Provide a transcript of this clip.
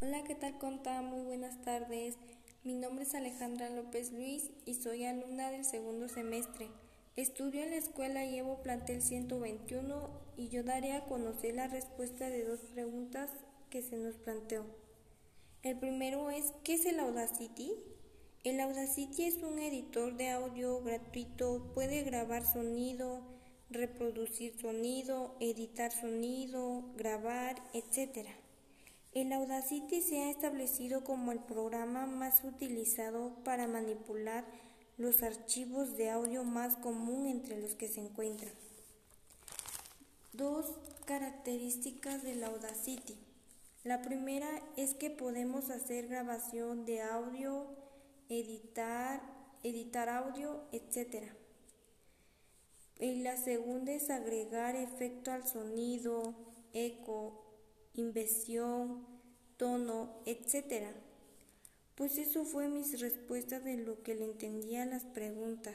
Hola, ¿qué tal conta? Muy buenas tardes. Mi nombre es Alejandra López Luis y soy alumna del segundo semestre. Estudio en la escuela Llevo Plantel 121 y yo daré a conocer la respuesta de dos preguntas que se nos planteó. El primero es, ¿qué es el Audacity? El Audacity es un editor de audio gratuito, puede grabar sonido, reproducir sonido, editar sonido, grabar, etc. El Audacity se ha establecido como el programa más utilizado para manipular los archivos de audio más común entre los que se encuentran. Dos características del Audacity. La primera es que podemos hacer grabación de audio, editar, editar audio, etc. Y la segunda es agregar efecto al sonido, eco, inversión, tono, etc. Pues eso fue mis respuestas de lo que le entendía a las preguntas.